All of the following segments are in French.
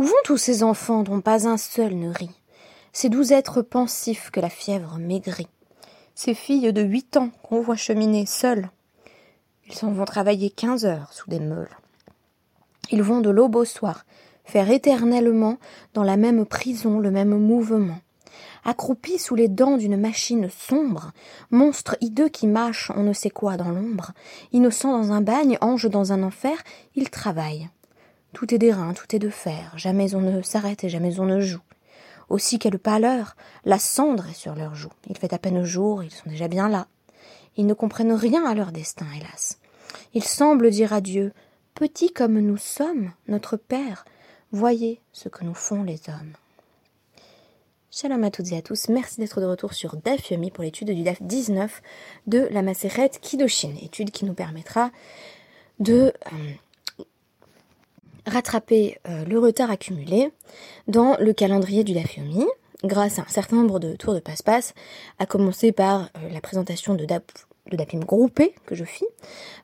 Où vont tous ces enfants dont pas un seul ne rit? Ces doux êtres pensifs que la fièvre maigrit Ces filles de huit ans qu'on voit cheminer seules Ils s'en vont travailler quinze heures sous des meules. Ils vont de l'aube au soir, faire éternellement dans la même prison le même mouvement. Accroupis sous les dents d'une machine sombre, monstre hideux qui mâche on ne sait quoi dans l'ombre, innocent dans un bagne, ange dans un enfer, ils travaillent. Tout est d'airain, tout est de fer, jamais on ne s'arrête et jamais on ne joue. Aussi quelle pâleur, la cendre est sur leurs joues. Il fait à peine jour, ils sont déjà bien là. Ils ne comprennent rien à leur destin, hélas. Ils semblent dire à Dieu, Petit comme nous sommes, notre Père, voyez ce que nous font les hommes. Shalom à toutes et à tous, merci d'être de retour sur DAF Yomi pour l'étude du DAF 19 de la Maseret Kidoshin, étude qui nous permettra de euh, rattraper euh, le retard accumulé dans le calendrier du DAF Yomi grâce à un certain nombre de tours de passe-passe, à commencer par euh, la présentation de DAP de dapim groupé que je fis,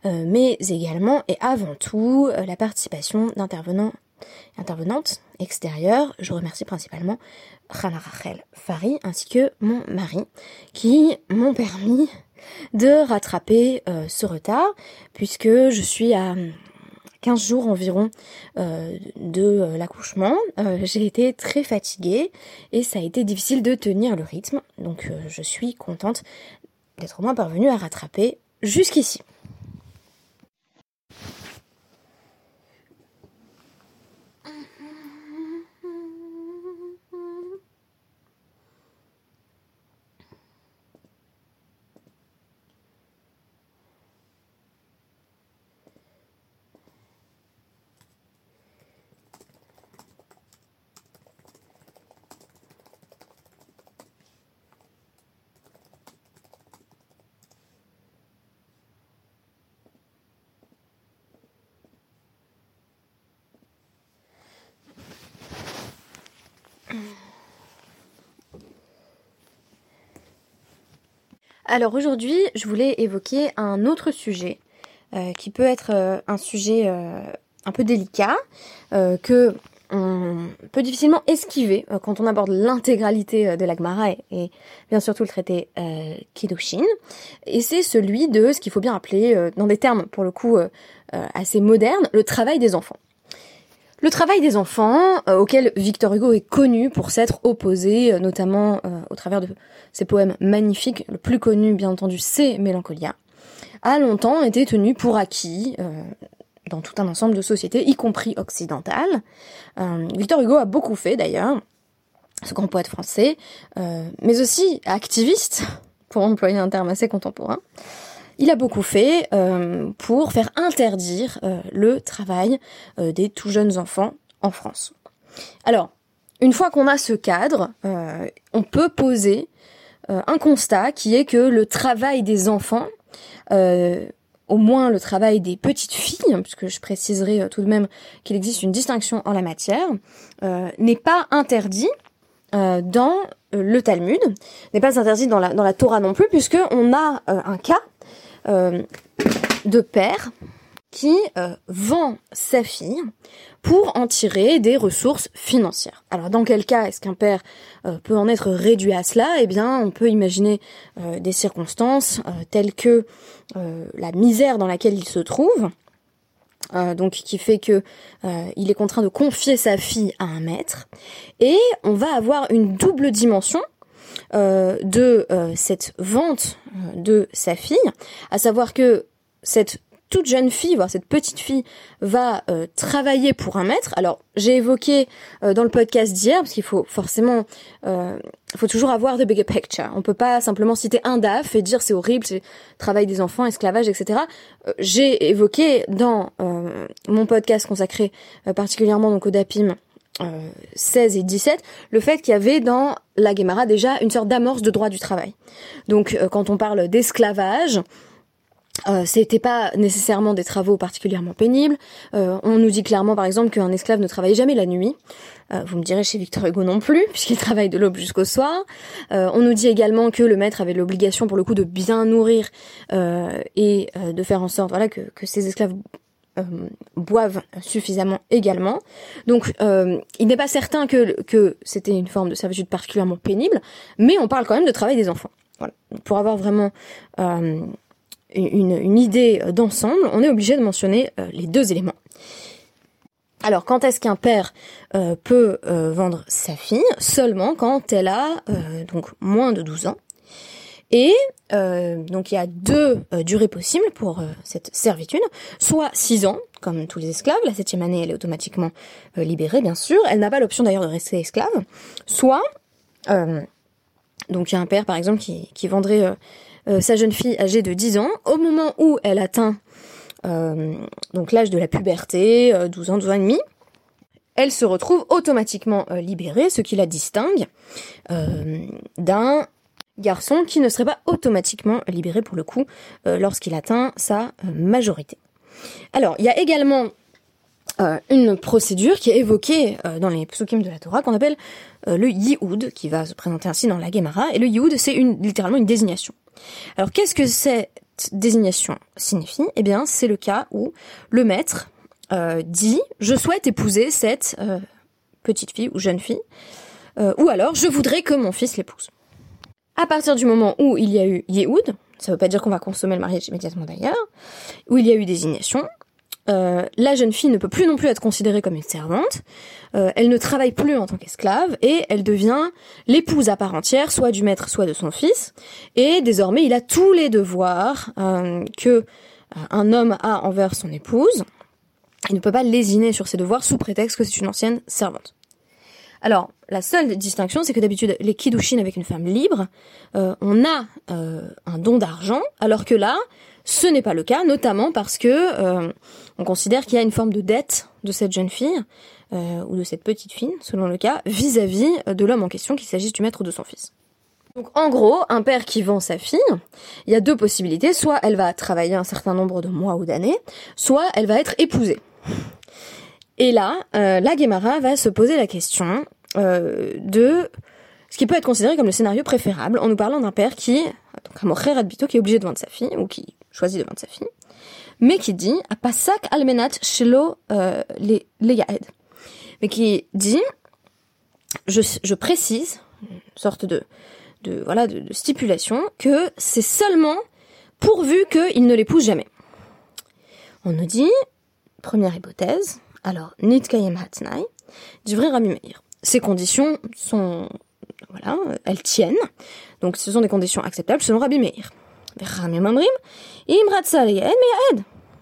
mais également et avant tout la participation d'intervenants intervenantes extérieures. Je remercie principalement Rana Rachel Fari ainsi que mon mari qui m'ont permis de rattraper euh, ce retard puisque je suis à 15 jours environ euh, de euh, l'accouchement. J'ai été très fatiguée et ça a été difficile de tenir le rythme. Donc je suis contente d'être au moins parvenue à rattraper jusqu'ici. Alors aujourd'hui, je voulais évoquer un autre sujet euh, qui peut être euh, un sujet euh, un peu délicat que on peut difficilement esquiver quand on aborde l'intégralité de l'Agmara et, et, bien sûr tout le traité Kiddushin. Et c'est celui de ce qu'il faut bien appeler, dans des termes pour le coup assez modernes, le travail des enfants. Le travail des enfants, euh, auquel Victor Hugo est connu pour s'être opposé, euh, notamment euh, au travers de ses poèmes magnifiques, le plus connu bien entendu c'est Mélancolia, a longtemps été tenu pour acquis dans tout un ensemble de sociétés, y compris occidentales. Victor Hugo a beaucoup fait d'ailleurs, ce grand poète français, mais aussi activiste, pour employer un terme assez contemporain il a beaucoup fait euh, pour faire interdire euh, le travail euh, des tout jeunes enfants en France. Alors, une fois qu'on a ce cadre, on peut poser un constat qui est que le travail des enfants, au moins le travail des petites filles, puisque je préciserai tout de même qu'il existe une distinction en la matière, n'est pas interdit dans le Talmud, n'est pas interdit dans la, Torah non plus, puisque on a un cas euh, de père qui euh, vend sa fille pour en tirer des ressources financières. Alors dans quel cas est-ce qu'un père euh, peut en être réduit à cela? Eh bien, on peut imaginer des circonstances telles que la misère dans laquelle il se trouve, donc qui fait que il est contraint de confier sa fille à un maître, et on va avoir une double dimension euh, de euh, cette vente euh, de sa fille, à savoir que cette toute jeune fille, voire cette petite fille, va travailler pour un maître. Alors, j'ai évoqué dans le podcast d'hier, parce qu'il faut forcément, il faut toujours avoir de bigger picture. On peut pas simplement citer un DAF et dire c'est horrible, c'est travail des enfants, esclavage, etc. j'ai évoqué dans mon podcast consacré particulièrement donc au DAPIM 16 et 17, le fait qu'il y avait dans la Guémara déjà une sorte d'amorce de droit du travail. Donc euh, quand on parle d'esclavage, euh, c'était pas nécessairement des travaux particulièrement pénibles. Euh, on nous dit clairement, par exemple, qu'un esclave ne travaillait jamais la nuit. Euh, vous me direz chez Victor Hugo non plus, puisqu'il travaille de l'aube jusqu'au soir. on nous dit également que le maître avait l'obligation, pour le coup, de bien nourrir et de faire en sorte, voilà, que, que ses esclaves boivent suffisamment également. Donc, il n'est pas certain que, que c'était une forme de servitude particulièrement pénible, mais on parle quand même de travail des enfants. Voilà. Pour avoir vraiment une, idée d'ensemble, on est obligé de mentionner les deux éléments. Alors, quand est-ce qu'un père euh, peut euh, vendre sa fille? Seulement quand elle a euh, donc moins de 12 ans. Et donc il y a deux durées possibles pour cette servitude, soit 6 ans, comme tous les esclaves, la septième année elle est automatiquement libérée bien sûr, elle n'a pas l'option d'ailleurs de rester esclave, soit donc il y a un père par exemple qui vendrait sa jeune fille âgée de 10 ans, au moment où elle atteint euh, donc l'âge de la puberté, 12 euh, ans, 12 ans et demi, elle se retrouve automatiquement euh, libérée, ce qui la distingue d'un garçon qui ne serait pas automatiquement libéré pour le coup lorsqu'il atteint sa majorité. Alors, il y a également une procédure qui est évoquée dans les psukim de la Torah qu'on appelle le Yihoud, qui va se présenter ainsi dans la Gemara. Et le Yihoud, c'est littéralement une désignation. Alors, qu'est-ce que c'est désignation signifie? Eh bien, c'est le cas où le maître euh, dit je souhaite épouser cette euh, petite fille ou jeune fille, euh, ou alors je voudrais que mon fils l'épouse. À partir du moment où il y a eu Yehoud, ça veut pas dire qu'on va consommer le mariage immédiatement d'ailleurs, où il y a eu désignation, euh, la jeune fille ne peut plus non plus être considérée comme une servante, euh, elle ne travaille plus en tant qu'esclave et elle devient l'épouse à part entière, soit du maître, soit de son fils. Et désormais, il a tous les devoirs euh, que un homme a envers son épouse. Il ne peut pas lésiner sur ses devoirs sous prétexte que c'est une ancienne servante. Alors, la seule distinction, c'est que d'habitude, les kiddushin avec une femme libre, on a un don d'argent, alors que là, ce n'est pas le cas, notamment parce que euh, on considère qu'il y a une forme de dette de cette jeune fille euh, ou de cette petite fille, selon le cas, vis-à-vis de l'homme en question, qu'il s'agisse du maître ou de son fils. Donc en gros, un père qui vend sa fille, il y a deux possibilités. Soit elle va travailler un certain nombre de mois ou d'années, soit elle va être épousée. Et là, euh, la Guémara va se poser la question de ce qui peut être considéré comme le scénario préférable en nous parlant d'un père qui, donc un mocher qui est obligé de vendre sa fille, ou qui choisi de vendre sa fille, mais qui dit à Pasak almenat shelo euh, les yaed, mais qui dit je, précise une sorte de de voilà de, stipulation que c'est seulement pourvu qu'il ne l'épouse jamais. On nous dit première hypothèse alors nit kayem hatnai du vrai Rami Meir. Ces conditions sont voilà, elles tiennent. Donc ce sont des conditions acceptables selon Rabbi Meir.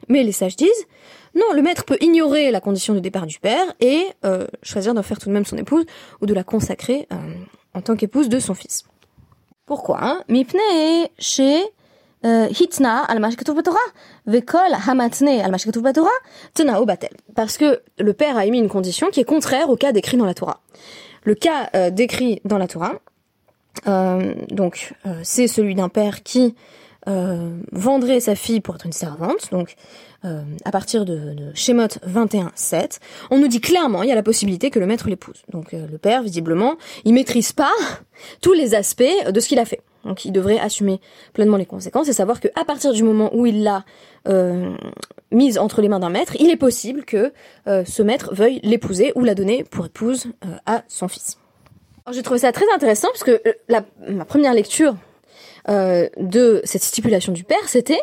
Mais les sages disent, non, le maître peut ignorer la condition de départ du père et euh, choisir d'en faire tout de même son épouse ou de la consacrer euh, en tant qu'épouse de son fils. Pourquoi hein? chez euh, hitna al vekol hamatne al Parce que le père a émis une condition qui est contraire au cas décrit dans la Torah. Le cas décrit dans la Torah, donc c'est celui d'un père qui euh, vendrait sa fille pour être une servante, donc euh, à partir de, de Shemot 21.7, on nous dit clairement il y a la possibilité que le maître l'épouse. Donc euh, le père, visiblement, il maîtrise pas tous les aspects de ce qu'il a fait. Donc il devrait assumer pleinement les conséquences et savoir que à partir du moment où il l'a mise entre les mains d'un maître, il est possible que ce maître veuille l'épouser ou la donner pour épouse à son fils. J'ai trouvé ça très intéressant parce que la, ma première lecture euh, de cette stipulation du père, c'était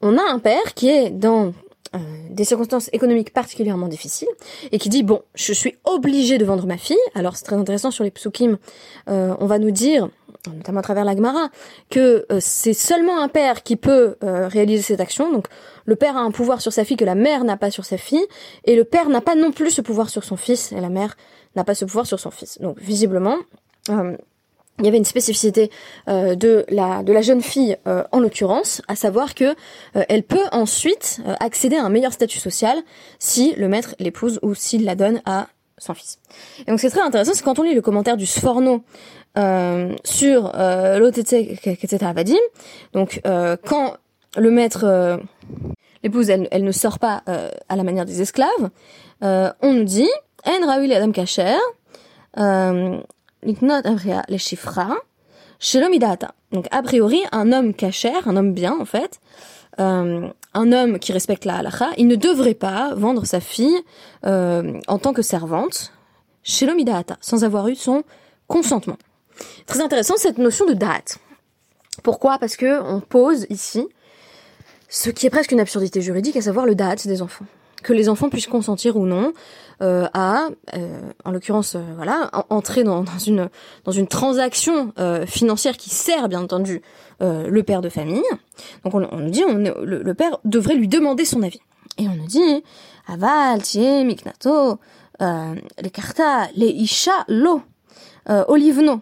on a un père qui est dans euh, des circonstances économiques particulièrement difficiles et qui dit bon, je suis obligé de vendre ma fille. Alors c'est très intéressant sur les psukim, euh, on va nous dire notamment à travers la Gemara, que c'est seulement un père qui peut réaliser cette action. Donc le père a un pouvoir sur sa fille que la mère n'a pas sur sa fille, et le père n'a pas non plus ce pouvoir sur son fils, et la mère n'a pas ce pouvoir sur son fils. Donc visiblement, il y avait une spécificité euh, de la de la jeune fille euh, en l'occurrence, à savoir que euh, elle peut ensuite accéder à un meilleur statut social si le maître l'épouse ou s'il la donne à son fils. Et donc c'est très intéressant, c'est quand on lit le commentaire du Sforno sur l'OTT Vadim, donc quand le maître l'épouse elle, elle, ne sort pas à la manière des esclaves, on nous dit En Raoul Adam Kacher les Donc a priori, un homme cachère, un homme bien en fait, un homme qui respecte la halakha, il ne devrait pas vendre sa fille en tant que servante l'homme sans avoir eu son consentement. Très intéressant cette notion de date. Pourquoi? Parce que on pose ici ce qui est presque une absurdité juridique, à savoir le date des enfants. Que les enfants puissent consentir ou non euh, à, euh, en l'occurrence, euh, voilà, entrer dans, une dans une transaction financière qui sert bien entendu le père de famille. Donc on, nous dit, on, le, père devrait lui demander son avis. Et on nous dit, aval, tie, miknato, les carta, les isha, lo, olivno.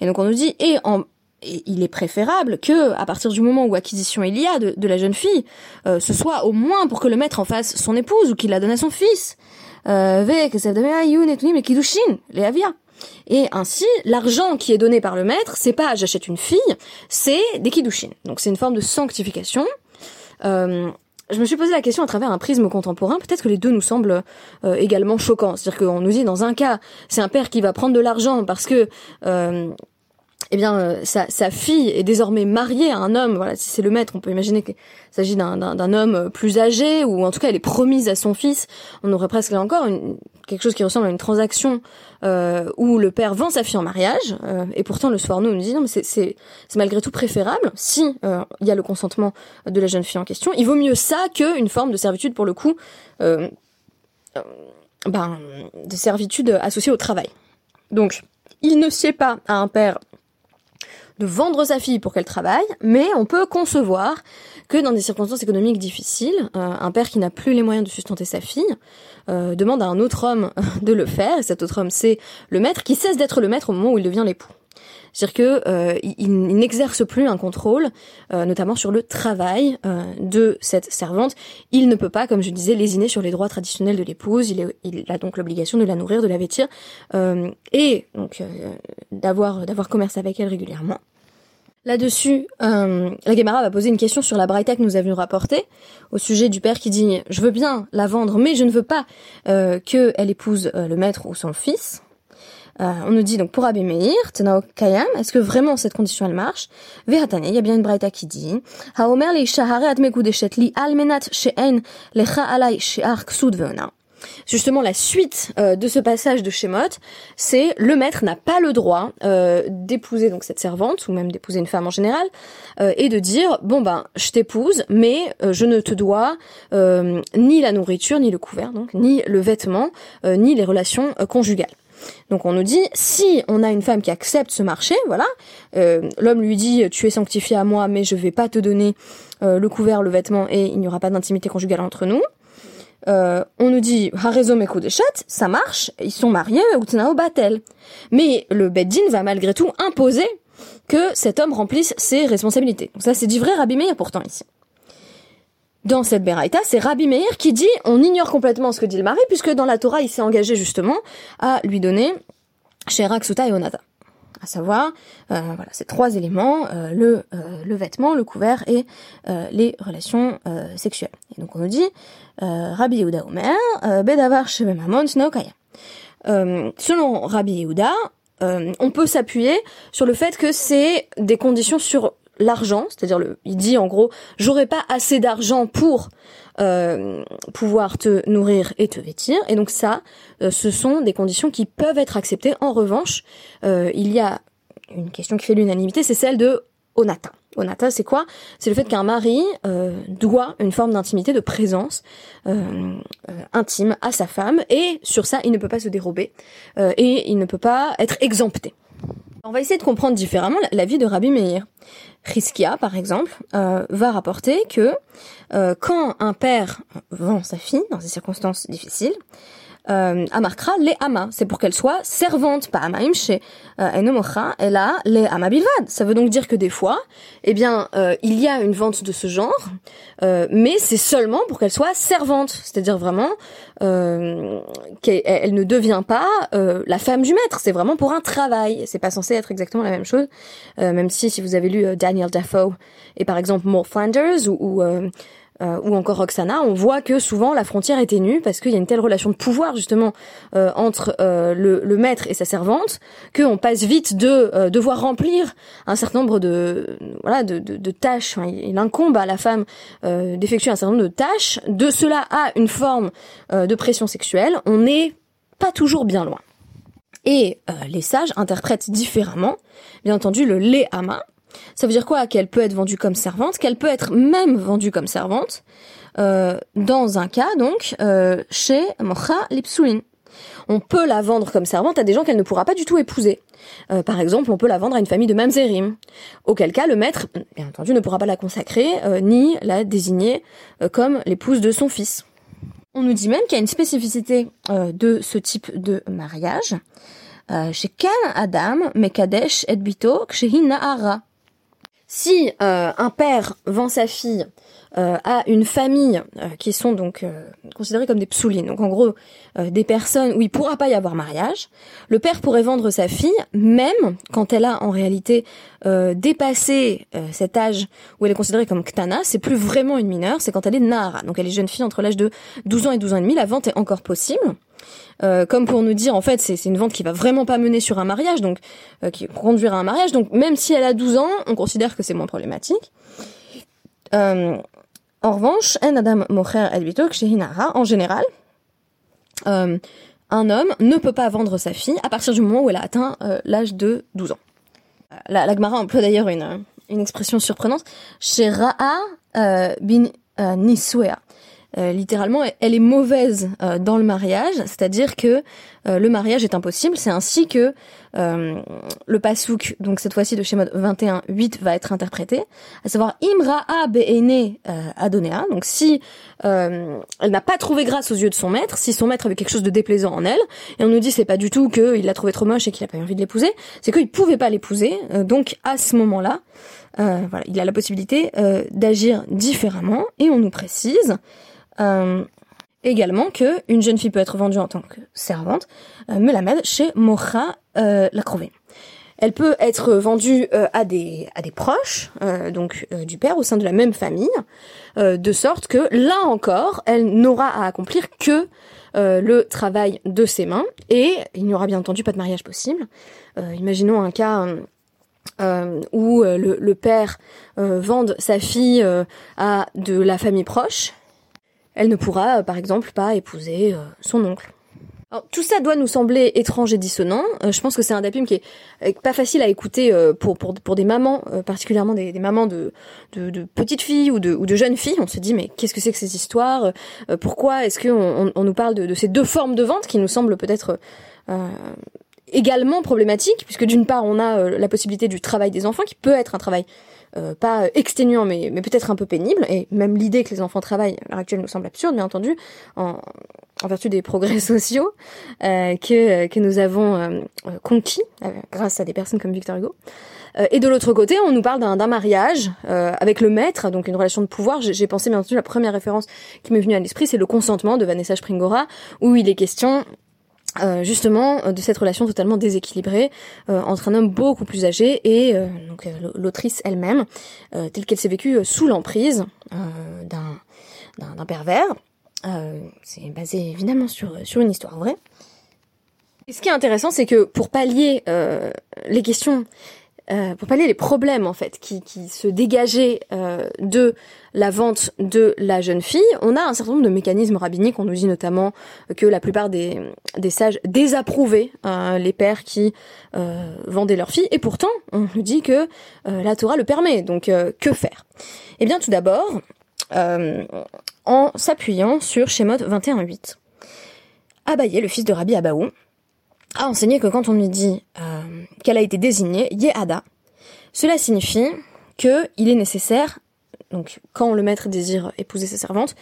Et donc on nous dit, et en il est préférable que, à partir du moment où acquisition il y a de, la jeune fille, euh, ce soit au moins pour que le maître en fasse son épouse ou qu'il la donne à son fils. Euh, et ainsi, l'argent qui est donné par le maître, c'est pas j'achète une fille, c'est des kiddushin. Donc c'est une forme de sanctification. Euh, je me suis posé la question à travers un prisme contemporain. Peut-être que les deux nous semblent également choquants. C'est-à-dire qu'on nous dit dans un cas, c'est un père qui va prendre de l'argent parce que eh bien, euh, sa, sa, fille est désormais mariée à un homme. Voilà, si c'est le maître, on peut imaginer qu'il s'agit d'un homme euh, plus âgé, ou en tout cas, elle est promise à son fils. On aurait presque là encore une, quelque chose qui ressemble à une transaction euh, où le père vend sa fille en mariage, euh, et pourtant le soir nous nous dit non, mais c'est malgré tout préférable si il y a le consentement de la jeune fille en question. Il vaut mieux ça qu'une forme de servitude pour le coup, ben, des servitudes associées au travail. Donc, il ne sied pas à un père de vendre sa fille pour qu'elle travaille, mais on peut concevoir que dans des circonstances économiques difficiles, euh, un père qui n'a plus les moyens de sustenter sa fille euh, demande à un autre homme de le faire, et cet autre homme c'est le maître, qui cesse d'être le maître au moment où il devient l'époux. C'est-à-dire que euh, n'exerce plus un contrôle, notamment sur le travail de cette servante. Il ne peut pas, comme je disais, lésiner sur les droits traditionnels de l'épouse. Il, a donc l'obligation de la nourrir, de la vêtir, et donc d'avoir d'avoir commerce avec elle régulièrement. Là-dessus, euh, la Gemara va poser une question sur la braïta que nous avions rapportée au sujet du père qui dit « Je veux bien la vendre, mais je ne veux pas euh, qu'elle épouse euh, le maître ou son fils. Euh, on nous dit donc pour Abé Meir, Tenao Kayam, est-ce que vraiment cette condition elle marche? Vehatane, il y a bien une braïta qui dit « Haomer li shahare atmeku li almenat she'en lecha alay she'ar ksud ve'ona » Justement, la suite euh, de ce passage de Shemot, c'est le maître n'a pas le droit euh, d'épouser donc cette servante ou même d'épouser une femme en général euh, et de dire bon ben je t'épouse, mais je ne te dois ni la nourriture, ni le couvert, donc ni le vêtement, ni les relations conjugales. Donc on nous dit, si on a une femme qui accepte ce marché, voilà, l'homme lui dit, tu es sanctifié à moi, mais je vais pas te donner le couvert, le vêtement, et il n'y aura pas d'intimité conjugale entre nous. Euh, on nous dit Harezo Deshat, ça marche, ils sont mariés, Utnao Batel. Mais le Beddin va malgré tout imposer que cet homme remplisse ses responsabilités. Donc ça c'est du vrai Rabbi Meir pourtant ici. Dans cette Beraïta, c'est Rabbi Meir qui dit on ignore complètement ce que dit le mari, puisque dans la Torah il s'est engagé justement à lui donner Sherak, Suta et Onata. À savoir euh, voilà ces trois éléments euh, le euh, le vêtement le couvert et les relations sexuelles. Et donc on nous dit Rabbi Yehuda Omer bedavar shebemamon selon Rabbi Yehuda on peut s'appuyer sur le fait que c'est des conditions sur l'argent, c'est-à-dire le, il dit en gros, j'aurais pas assez d'argent pour euh, pouvoir te nourrir et te vêtir, et donc ça, euh, ce sont des conditions qui peuvent être acceptées. En revanche, euh, il y a une question qui fait l'unanimité, c'est celle de onata. Onata, c'est quoi? C'est le fait qu'un mari doit une forme d'intimité, de présence intime à sa femme, et sur ça, il ne peut pas se dérober, et il ne peut pas être exempté. On va essayer de comprendre différemment la vie de Rabbi Meir. Riskia, par exemple, euh, va rapporter que euh, quand un père vend sa fille dans des circonstances difficiles, euh, Amarkra les ama. C'est pour qu'elle soit servante, pas amaim chez euh, Enomocha, elle a les amabilvad. Ça veut donc dire que des fois, eh bien, euh, il y a une vente de ce genre, euh, mais c'est seulement pour qu'elle soit servante. C'est-à-dire vraiment euh, qu'elle ne devient pas euh, la femme du maître. C'est vraiment pour un travail. C'est pas censé être exactement la même chose, même si si vous avez lu Daniel Dafoe et par exemple More Flanders ou, ou euh, ou encore Roxana, on voit que souvent la frontière est ténue parce qu'il y a une telle relation de pouvoir justement euh, entre euh, le, maître et sa servante qu'on passe vite de devoir remplir un certain nombre de voilà de, de, tâches. il incombe à la femme d'effectuer un certain nombre de tâches. De cela à une forme de pression sexuelle, on n'est pas toujours bien loin. Et les sages interprètent différemment, bien entendu, le léhama, ça veut dire quoi Qu'elle peut être vendue comme servante, qu'elle peut être même vendue comme servante, euh, dans un cas donc euh, chez Mocha Lipsoulin. On peut la vendre comme servante à des gens qu'elle ne pourra pas du tout épouser. Euh, par exemple, on peut la vendre à une famille de mamzerim, auquel cas le maître, bien entendu, ne pourra pas la consacrer ni la désigner comme l'épouse de son fils. On nous dit même qu'il y a une spécificité de ce type de mariage. chez Adam, Mekadesh et Bito, Nahara. Si euh, un père vend sa fille euh, à une famille euh, qui sont donc considérées comme des psoulines, donc en gros des personnes où il pourra pas y avoir mariage, le père pourrait vendre sa fille même quand elle a en réalité dépassé cet âge où elle est considérée comme ktana, c'est plus vraiment une mineure, c'est quand elle est nara, donc elle est jeune fille entre l'âge de 12 ans et 12 ans et demi, la vente est encore possible. Euh, comme pour nous dire en fait c'est une vente qui va vraiment pas mener sur un mariage, donc euh, qui conduira à un mariage. Donc même si elle a 12 ans, on considère que c'est moins problématique. Euh, en revanche, en général, un homme ne peut pas vendre sa fille à partir du moment où elle a atteint l'âge de 12 ans. La, la emploie d'ailleurs une, une expression surprenante. Shera'a bin Niswea. Euh, littéralement, elle est mauvaise euh, dans le mariage, c'est-à-dire que euh, le mariage est impossible. C'est ainsi que le pasouk, donc cette fois-ci de schéma 21.8, va être interprété, à savoir Imra'a be'ene adonea. Donc si elle n'a pas trouvé grâce aux yeux de son maître, si son maître avait quelque chose de déplaisant en elle, et on nous dit c'est pas du tout qu'il l'a trouvé trop moche et qu'il a pas eu envie de l'épouser, c'est qu'il pouvait pas l'épouser. donc à ce moment-là, voilà, il a la possibilité d'agir différemment, et on nous précise euh, également que une jeune fille peut être vendue en tant que servante, euh, Melamed, chez Mocha euh, la Crové. Elle peut être vendue euh, à des à des proches, donc du père au sein de la même famille, de sorte que là encore, elle n'aura à accomplir que le travail de ses mains et il n'y aura bien entendu pas de mariage possible. imaginons un cas où le, le père vende sa fille à de la famille proche elle ne pourra, euh, par exemple, pas épouser euh, son oncle. Tout ça doit nous sembler étrange et dissonant. Euh, je pense que c'est un dapim qui est pas facile à écouter pour, pour, pour des mamans, particulièrement des, mamans de, de, de, petites filles ou de, de jeunes filles. On se dit mais qu'est-ce que c'est que ces histoires? Pourquoi est-ce qu'on on, nous parle de, de, ces deux formes de vente qui nous semblent peut-être également problématiques, puisque d'une part on a la possibilité du travail des enfants qui peut être un travail euh, pas exténuant, mais, mais peut-être un peu pénible. Et même l'idée que les enfants travaillent à l'heure actuelle nous semble absurde, bien entendu, en, en vertu des progrès sociaux euh, que, que nous avons euh, conquis grâce à des personnes comme Victor Hugo. et de l'autre côté, on nous parle d'un mariage avec le maître, donc une relation de pouvoir. J'ai pensé bien entendu la première référence qui m'est venue à l'esprit, c'est le consentement de Vanessa Springora, où il est question euh, justement euh, de cette relation totalement déséquilibrée euh, entre un homme beaucoup plus âgé et donc l'autrice elle-même telle qu'elle s'est vécue sous l'emprise d'un d'un pervers. c'est basé évidemment sur sur une histoire vraie. Et ce qui est intéressant, c'est que pour pallier les questions euh, pour pallier les problèmes en fait qui, qui se dégageaient euh, de la vente de la jeune fille, on a un certain nombre de mécanismes rabbiniques. On nous dit notamment que la plupart des, des sages désapprouvaient euh, les pères qui vendaient leurs filles, et pourtant on nous dit que la Torah le permet. Donc que faire? Eh bien tout d'abord, en s'appuyant sur Shemot 21.8. Abaye, le fils de Rabbi Abaou, a enseigné que quand on lui dit euh, qu'elle a été désignée Yehada, cela signifie que il est nécessaire, donc quand le maître désire épouser sa servante,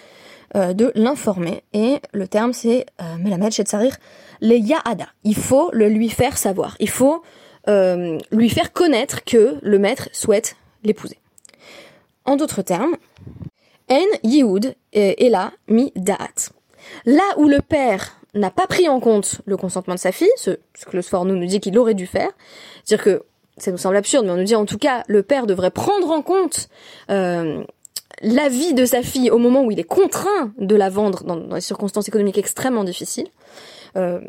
euh, de l'informer. Et le terme c'est euh, Melamed Shetzarir les Yahada. Il faut le lui faire savoir. Il faut euh, lui faire connaître que le maître souhaite l'épouser. En d'autres termes, En Yehoud est là mi Da'at. Là où le père n'a pas pris en compte le consentement de sa fille, ce, que le Sforno nous dit qu'il aurait dû faire. C'est-à-dire que ça nous semble absurde, mais on nous dit en tout cas le père devrait prendre en compte euh, la vie de sa fille au moment où il est contraint de la vendre dans, des circonstances économiques extrêmement difficiles. Euh,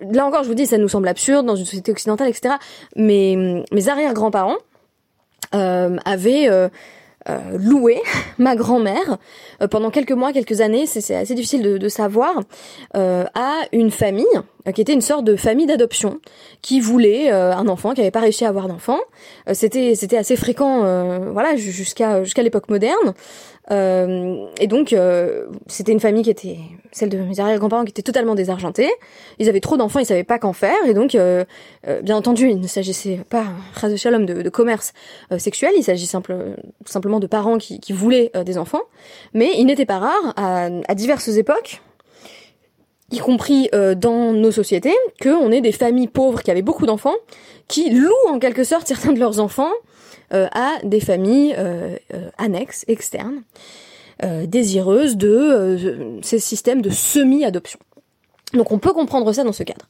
là encore, je vous dis, ça nous semble absurde dans une société occidentale, etc. Mais mes arrière-grands-parents euh, avaient euh, loué ma grand-mère. Euh, pendant quelques mois, quelques années, c'est assez difficile de, de savoir, euh, à une famille qui était une sorte de famille d'adoption qui voulait un enfant, qui n'avait pas réussi à avoir d'enfant. c'était c'était assez fréquent, voilà, jusqu'à jusqu'à l'époque moderne. Euh, et donc, euh, c'était une famille qui était celle de mes arrière-grands-parents qui était totalement désargentés. Ils avaient trop d'enfants, ils savaient pas qu'en faire. Et donc, euh, bien entendu, il ne s'agissait pas, de shalom, de, de commerce sexuel. Il s'agit simple, simplement de parents qui, qui voulaient des enfants. Mais il n'était pas rare, à, à diverses époques, y compris dans nos sociétés, qu'on ait des familles pauvres qui avaient beaucoup d'enfants, qui louent en quelque sorte certains de leurs enfants euh, à des familles euh, euh, annexes, externes, désireuses de ces systèmes de semi-adoption. Donc on peut comprendre ça dans ce cadre.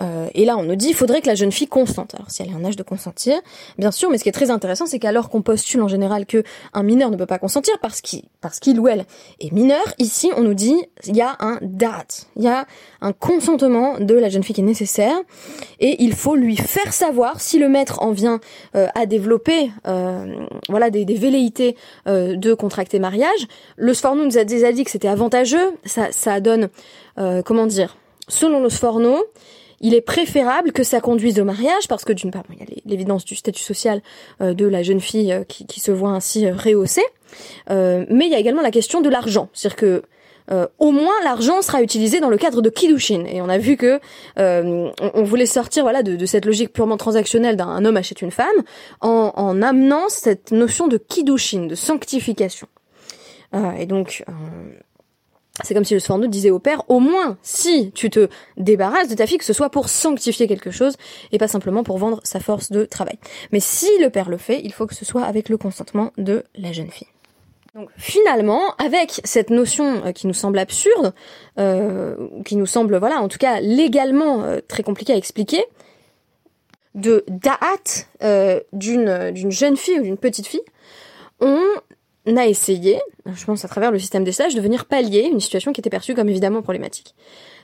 Euh, et là, on nous dit, il faudrait que la jeune fille consente. Alors si elle est en âge de consentir, bien sûr, mais ce qui est très intéressant, c'est qu'alors qu'on postule en général que un mineur ne peut pas consentir parce qu'il parce ou elle est mineur, ici on nous dit, il y a un date, il y a un consentement de la jeune fille qui est nécessaire, et il faut lui faire savoir si le maître en vient euh, à développer, euh, voilà, des, velléités de contracter mariage. Le Sforno nous a déjà dit que c'était avantageux, ça ça donne, comment dire selon le Sforno, il est préférable que ça conduise au mariage parce que d'une part, il y a l'évidence du statut social euh, de la jeune fille euh, qui, se voit ainsi euh, rehaussée, mais il y a également la question de l'argent, c'est-à-dire que au moins l'argent sera utilisé dans le cadre de kiddushin. Et on a vu que on, voulait sortir voilà de, cette logique purement transactionnelle d'un homme achète une femme en, en amenant cette notion de kiddushin, de sanctification. et donc c'est comme si le Sforno disait au père, au moins, si tu te débarrasses de ta fille, que ce soit pour sanctifier quelque chose et pas simplement pour vendre sa force de travail. Mais si le père le fait, il faut que ce soit avec le consentement de la jeune fille. Donc finalement, avec cette notion euh, qui nous semble absurde, euh, qui nous semble, voilà, en tout cas légalement euh, très compliquée à expliquer, de da'at euh, d'une d'une jeune fille ou d'une petite fille, on a essayé, je pense à travers le système des stages, de venir pallier une situation qui était perçue comme évidemment problématique.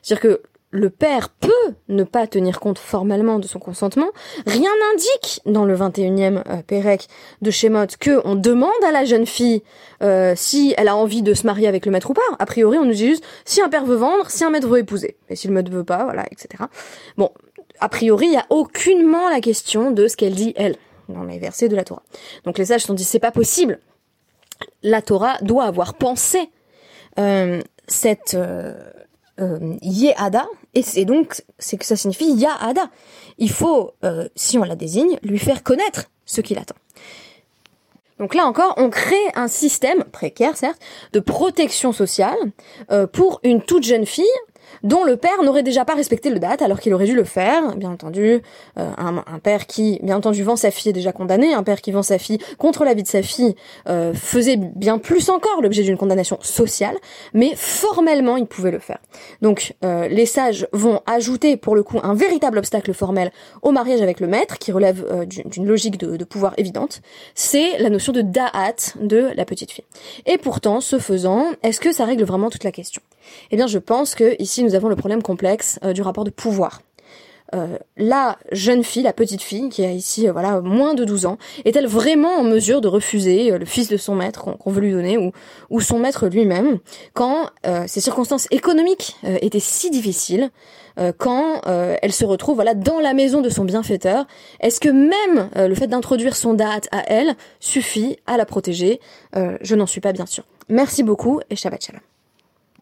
C'est-à-dire que le père peut ne pas tenir compte formellement de son consentement. Rien n'indique dans le 21e euh, Pérec de Shemot que on demande à la jeune fille euh, si elle a envie de se marier avec le maître ou pas. A priori, on nous dit juste si un père veut vendre, si un maître veut épouser. Et si le maître veut pas, voilà, etc. Bon, a priori, il y a aucunement la question de ce qu'elle dit elle dans les versets de la Torah. Donc les sages sont dit c'est pas possible la Torah doit avoir pensé euh, cette euh, euh, Yehada, et c'est donc c'est que ça signifie Yahada. Il faut, euh, si on la désigne, lui faire connaître ce qu'il attend. Donc là encore, on crée un système précaire, certes, de protection sociale pour une toute jeune fille dont le père n'aurait déjà pas respecté le date alors qu'il aurait dû le faire, bien entendu, euh, un, père qui, bien entendu, vend sa fille est déjà condamné, un père qui vend sa fille contre la vie de sa fille euh, faisait bien plus encore l'objet d'une condamnation sociale, mais formellement il pouvait le faire. Donc euh, les sages vont ajouter pour le coup un véritable obstacle formel au mariage avec le maître qui relève d'une logique de, de, pouvoir évidente, c'est la notion de da'at de la petite fille. Et pourtant, ce faisant, est-ce que ça règle vraiment toute la question? Eh bien, je pense que ici nous avons le problème complexe euh, du rapport de pouvoir. Euh, la jeune fille, la petite fille, qui a ici euh, voilà moins de 12 ans, est-elle vraiment en mesure de refuser le fils de son maître qu'on veut lui donner ou, ou son maître lui-même quand ces circonstances économiques étaient si difficiles, quand elle se retrouve voilà dans la maison de son bienfaiteur? Est-ce que même le fait d'introduire son date à elle suffit à la protéger? Je n'en suis pas bien sûre. Merci beaucoup et Shabbat Shalom.